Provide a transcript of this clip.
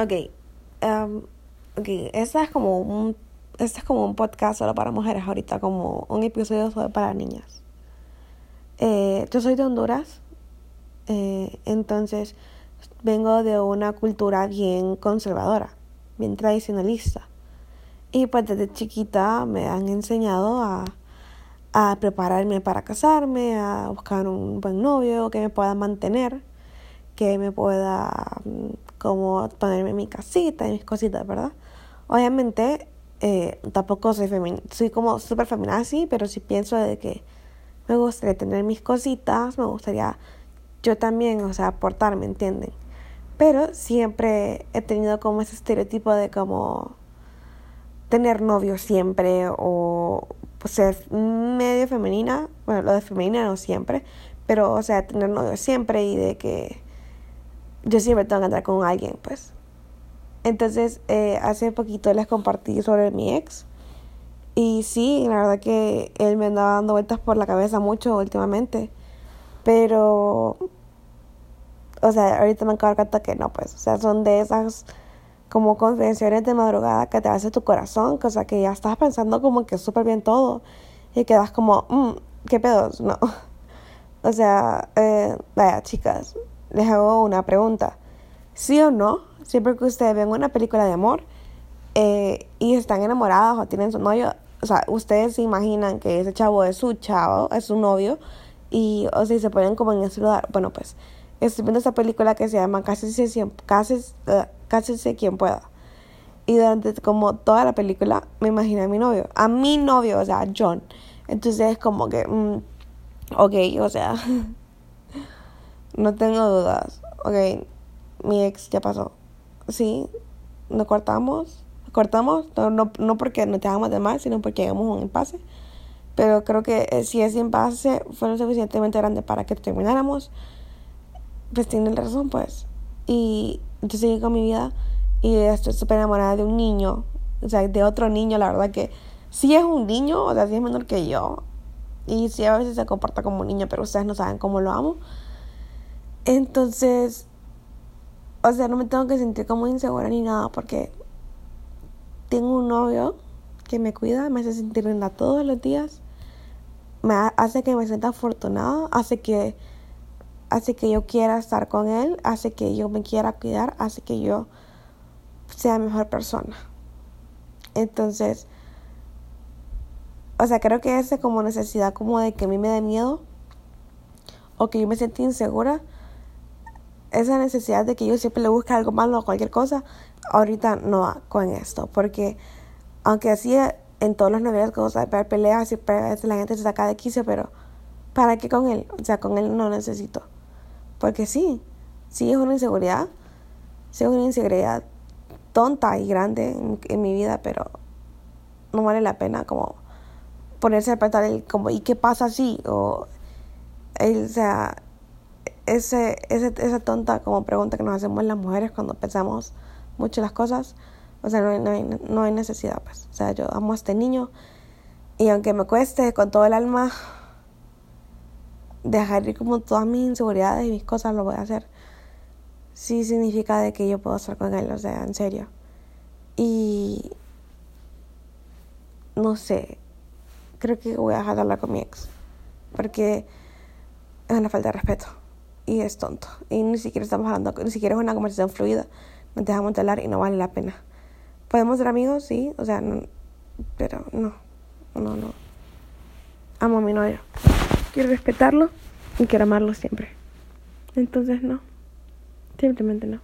Ok. Um, ok, esta es como un. Este es como un podcast solo para mujeres ahorita, como un episodio solo para niñas. Eh, yo soy de Honduras, eh, entonces vengo de una cultura bien conservadora, bien tradicionalista. Y pues desde chiquita me han enseñado a, a prepararme para casarme, a buscar un buen novio que me pueda mantener, que me pueda mm, como ponerme mi casita y mis cositas, ¿verdad? Obviamente eh, tampoco soy femenina, soy como súper feminazi, pero sí pienso de que me gustaría tener mis cositas, me gustaría yo también, o sea, aportar, ¿me entienden? Pero siempre he tenido como ese estereotipo de como tener novio siempre o ser medio femenina, bueno, lo de femenina no siempre, pero o sea, tener novio siempre y de que yo siempre tengo que andar con alguien, pues. Entonces, eh, hace poquito les compartí sobre mi ex. Y sí, la verdad que él me andaba dando vueltas por la cabeza mucho últimamente. Pero, o sea, ahorita me acabo de que no, pues. O sea, son de esas como confesiones de madrugada que te hace tu corazón, cosa que ya estás pensando como que súper bien todo. Y quedas como, mmm, ¿qué pedos? No. O sea, eh, vaya, chicas, les hago una pregunta. ¿Sí o no? Siempre que ustedes ven una película de amor eh, y están enamorados o tienen su novio, o sea, ustedes se imaginan que ese chavo es su chavo, es su novio, y o sea, se ponen como en ese lugar. Bueno, pues estoy viendo esta película que se llama Casi sé, casi, uh, casi sé quien pueda. Y durante como toda la película me imaginé a mi novio, a mi novio, o sea, John. Entonces es como que, mm, ok, o sea, No tengo dudas. Ok, mi ex ya pasó. Sí, nos cortamos. Cortamos, no, no, no porque no te hagamos de mal, sino porque llegamos a un impasse. Pero creo que eh, si ese impasse fue lo suficientemente grande para que termináramos, pues tiene razón, pues. Y yo seguí con mi vida y estoy súper enamorada de un niño, o sea, de otro niño, la verdad que sí es un niño, o sea, sí es menor que yo. Y sí a veces se comporta como un niño, pero ustedes no saben cómo lo amo. Entonces, o sea, no me tengo que sentir como insegura ni nada porque tengo un novio que me cuida, me hace sentir linda todos los días, me hace que me sienta afortunada, hace que hace que yo quiera estar con él, hace que yo me quiera cuidar, hace que yo sea mejor persona. Entonces, o sea, creo que esa como necesidad como de que a mí me dé miedo o que yo me sienta insegura esa necesidad de que yo siempre le busque algo malo o cualquier cosa, ahorita no va con esto. Porque aunque así en todos los noviazgos hay peleas, siempre a la gente se saca de quicio, pero ¿para qué con él? O sea, con él no necesito. Porque sí, sí es una inseguridad, sí es una inseguridad tonta y grande en, mi vida, pero no vale la pena como ponerse a pensar el, como, ¿y qué pasa si? O, o sea, ese, ese, esa tonta como pregunta que nos hacemos las mujeres cuando pensamos mucho las cosas, o sea, no hay, no no hay necesidad, pues. O sea, yo amo a este niño y aunque me cueste con todo el alma dejar ir como todas mis inseguridades y mis cosas, lo voy a hacer. Sí significa de que yo puedo estar con él, o sea, en serio. Y no sé, creo que voy a dejar de hablar con mi ex, porque es una falta de respeto y es tonto. Y ni siquiera estamos hablando, ni siquiera es una conversación fluida. Nos dejamos de hablar y no vale la pena. ¿Podemos ser amigos? Sí, o sea, no, pero no, no, no. Amo a mi novio. Quiero respetarlo y quiero amarlo siempre. Entonces no, simplemente no.